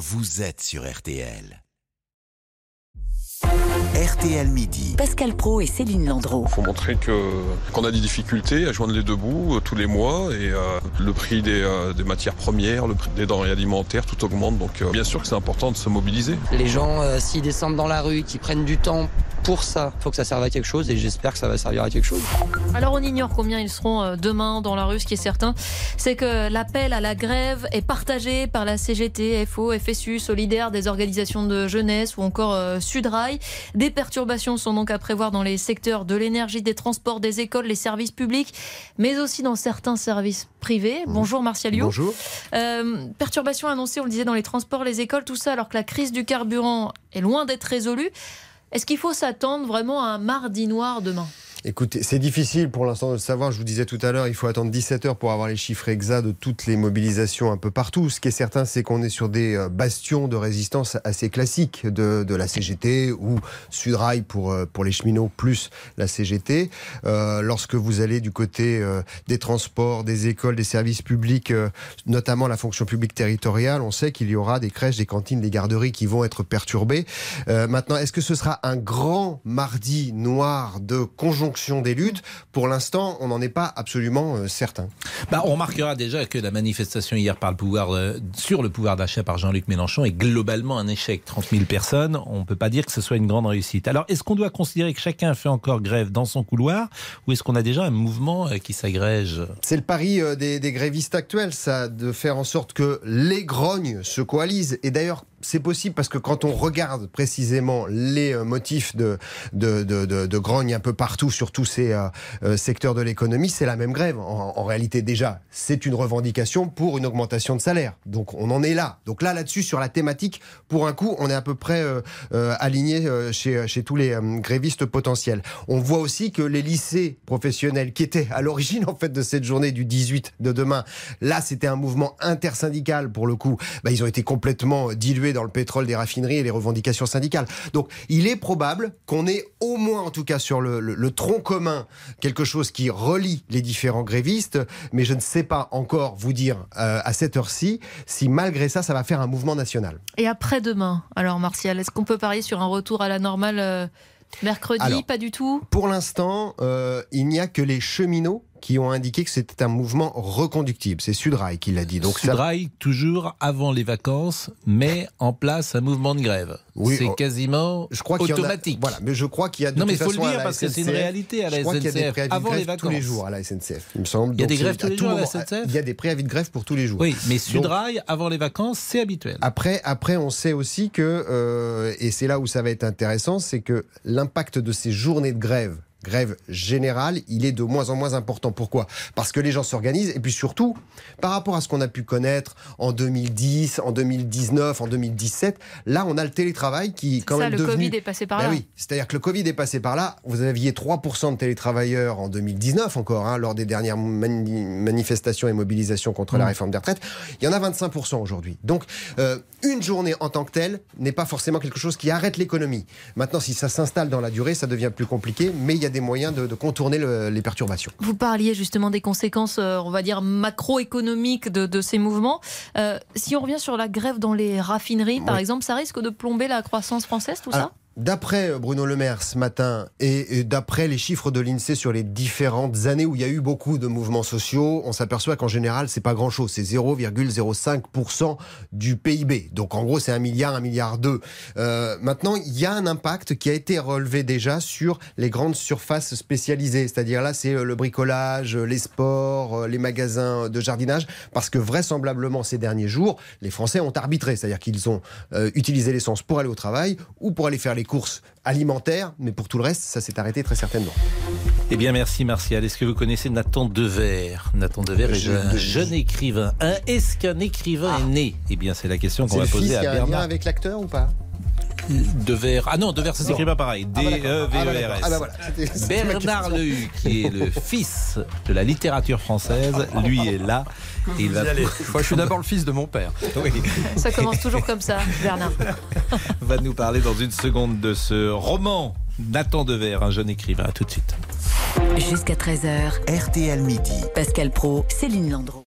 vous êtes sur RTL. RTL Midi. Pascal Pro et Céline Landreau. Il faut montrer que qu'on a des difficultés à joindre les deux bouts euh, tous les mois et euh, le prix des, euh, des, matières premières, le prix des denrées alimentaires, tout augmente. Donc euh, bien sûr que c'est important de se mobiliser. Les gens, euh, s'ils descendent dans la rue, qui prennent du temps pour ça, il faut que ça serve à quelque chose et j'espère que ça va servir à quelque chose. Alors on ignore combien ils seront euh, demain dans la rue. Ce qui est certain, c'est que l'appel à la grève est partagé par la CGT, FO, FSU, Solidaire, des organisations de jeunesse ou encore euh, Sudrail. Des perturbations sont donc à prévoir dans les secteurs de l'énergie, des transports, des écoles, les services publics, mais aussi dans certains services privés. Bonjour Martial Liu. Bonjour. Euh, perturbations annoncées, on le disait, dans les transports, les écoles, tout ça, alors que la crise du carburant est loin d'être résolue. Est-ce qu'il faut s'attendre vraiment à un mardi noir demain? Écoutez, c'est difficile pour l'instant de le savoir. Je vous disais tout à l'heure, il faut attendre 17 heures pour avoir les chiffres exacts de toutes les mobilisations un peu partout. Ce qui est certain, c'est qu'on est sur des euh, bastions de résistance assez classiques de, de la CGT ou Sudrail pour, euh, pour les cheminots plus la CGT. Euh, lorsque vous allez du côté euh, des transports, des écoles, des services publics, euh, notamment la fonction publique territoriale, on sait qu'il y aura des crèches, des cantines, des garderies qui vont être perturbées. Maintenant, est-ce que ce sera un grand mardi noir de conjonction des luttes. Pour l'instant, on n'en est pas absolument euh, certain. Bah, on remarquera déjà que la manifestation hier par le pouvoir, euh, sur le pouvoir d'achat par Jean-Luc Mélenchon est globalement un échec. 30 000 personnes, on ne peut pas dire que ce soit une grande réussite. Alors, est-ce qu'on doit considérer que chacun fait encore grève dans son couloir ou est-ce qu'on a déjà un mouvement euh, qui s'agrège? C'est le pari euh, des, des grévistes actuels, ça, de faire en sorte que les grognes se coalisent. Et d'ailleurs, c'est possible parce que quand on regarde précisément les euh, motifs de, de, de, de, de grogne un peu partout sur tous ces euh, euh, secteurs de l'économie, c'est la même grève. En, réalité, déjà, c'est une revendication pour une augmentation de salaire. Donc on en est là. Donc là, là-dessus, sur la thématique, pour un coup, on est à peu près aligné chez, chez tous les grévistes potentiels. On voit aussi que les lycées professionnels qui étaient à l'origine en fait de cette journée du 18 de demain, là, c'était un mouvement intersyndical pour le coup. Bah, ils ont été complètement dilués dans le pétrole des raffineries et les revendications syndicales. Donc il est probable qu'on ait au moins en tout cas sur le, le, le, tronc commun quelque chose qui relie les différents grévistes, mais je ne sais pas encore vous dire euh, à cette heure-ci si malgré ça ça va faire un mouvement national. Et après-demain, alors Martial, est-ce qu'on peut parier sur un retour à la normale euh, mercredi? Alors, Pas du tout? Pour l'instant, euh, il n'y a que les cheminots qui ont indiqué que c'était un mouvement reconductible. C'est Sudrail qui l'a dit. Donc Sudrail, ça... toujours avant les vacances, met en place un mouvement de grève. Oui, c'est quasiment je crois automatique. A, voilà, mais je crois qu'il y a de non, mais il faut le dire parce SNCF, que c'est une réalité à la SNCF. Il y a des préavis avant de grève les vacances. tous les jours à la SNCF. Il me semble. Il y a des grèves tous les jours à la SNCF. Il y a des préavis de grève pour tous les jours. Oui, mais Sudrail Donc, avant les vacances, c'est habituel. Après, après, on sait aussi que euh, et c'est là où ça va être intéressant, c'est que l'impact de ces journées de grève grève générale, il est de moins en moins important. Pourquoi? Parce que les gens s'organisent et puis surtout, par rapport à ce qu'on a pu connaître en 2010, en 2019, en 2017, là on a le télétravail qui quand ça, même le devenu... Covid est passé par ben là. Oui, c'est-à-dire que le Covid est passé par là. Vous aviez 3% de télétravailleurs en 2019 encore, hein, lors des dernières mani manifestations et mobilisations contre mmh. la réforme des retraites. Il y en a 25% aujourd'hui. Donc euh, une journée en tant que telle n'est pas forcément quelque chose qui arrête l'économie. Maintenant, si ça s'installe dans la durée, ça devient plus compliqué, mais il y a des moyens de, de contourner le, les perturbations. Vous parliez justement des conséquences, euh, on va dire, macroéconomiques de, de, ces mouvements. Euh, si on revient sur la grève dans les raffineries, par exemple, ça risque de plomber la croissance française, tout Alors, ça? D'après Bruno Le Maire ce matin et, d'après les chiffres de l'INSEE sur les différentes années où il y a eu beaucoup de mouvements sociaux, on s'aperçoit qu'en général, c'est pas grand-chose. C'est 0,05% du PIB. Donc en gros, c'est un milliard, un milliard deux. Euh, maintenant, il y a un impact qui a été relevé déjà sur les grandes surfaces spécialisées. C'est-à-dire là, c'est le bricolage, les sports, les magasins de jardinage. Parce que vraisemblablement, ces derniers jours, les Français ont arbitré. C'est-à-dire qu'ils ont euh, utilisé l'essence pour aller au travail ou pour aller faire les courses alimentaires, mais pour tout le reste, ça s'est arrêté très certainement. Eh bien, merci Martial. Est-ce que vous connaissez Nathan Dever Nathan Dever est un jeune écrivain. Un, Est-ce qu'un écrivain ah. est né? Eh bien, c'est la question qu'on va poser à Bernard. C'est un lien avec l'acteur ou pas? Devers. Ah non, Devers, ça s'écrit pas pareil. D-E-V-E-R-S. Ah bah voilà. Bernard Lehu, qui est le fils de la littérature française, lui est là. Et il va... Moi, je suis d'abord le fils de mon père. Oui. Ça commence toujours comme ça, Bernard. va nous parler dans une seconde de ce roman Nathan Dever, un jeune écrivain. À tout de suite. Jusqu'à 13h. RTL Midi. Pascal Pro, Céline Landreau.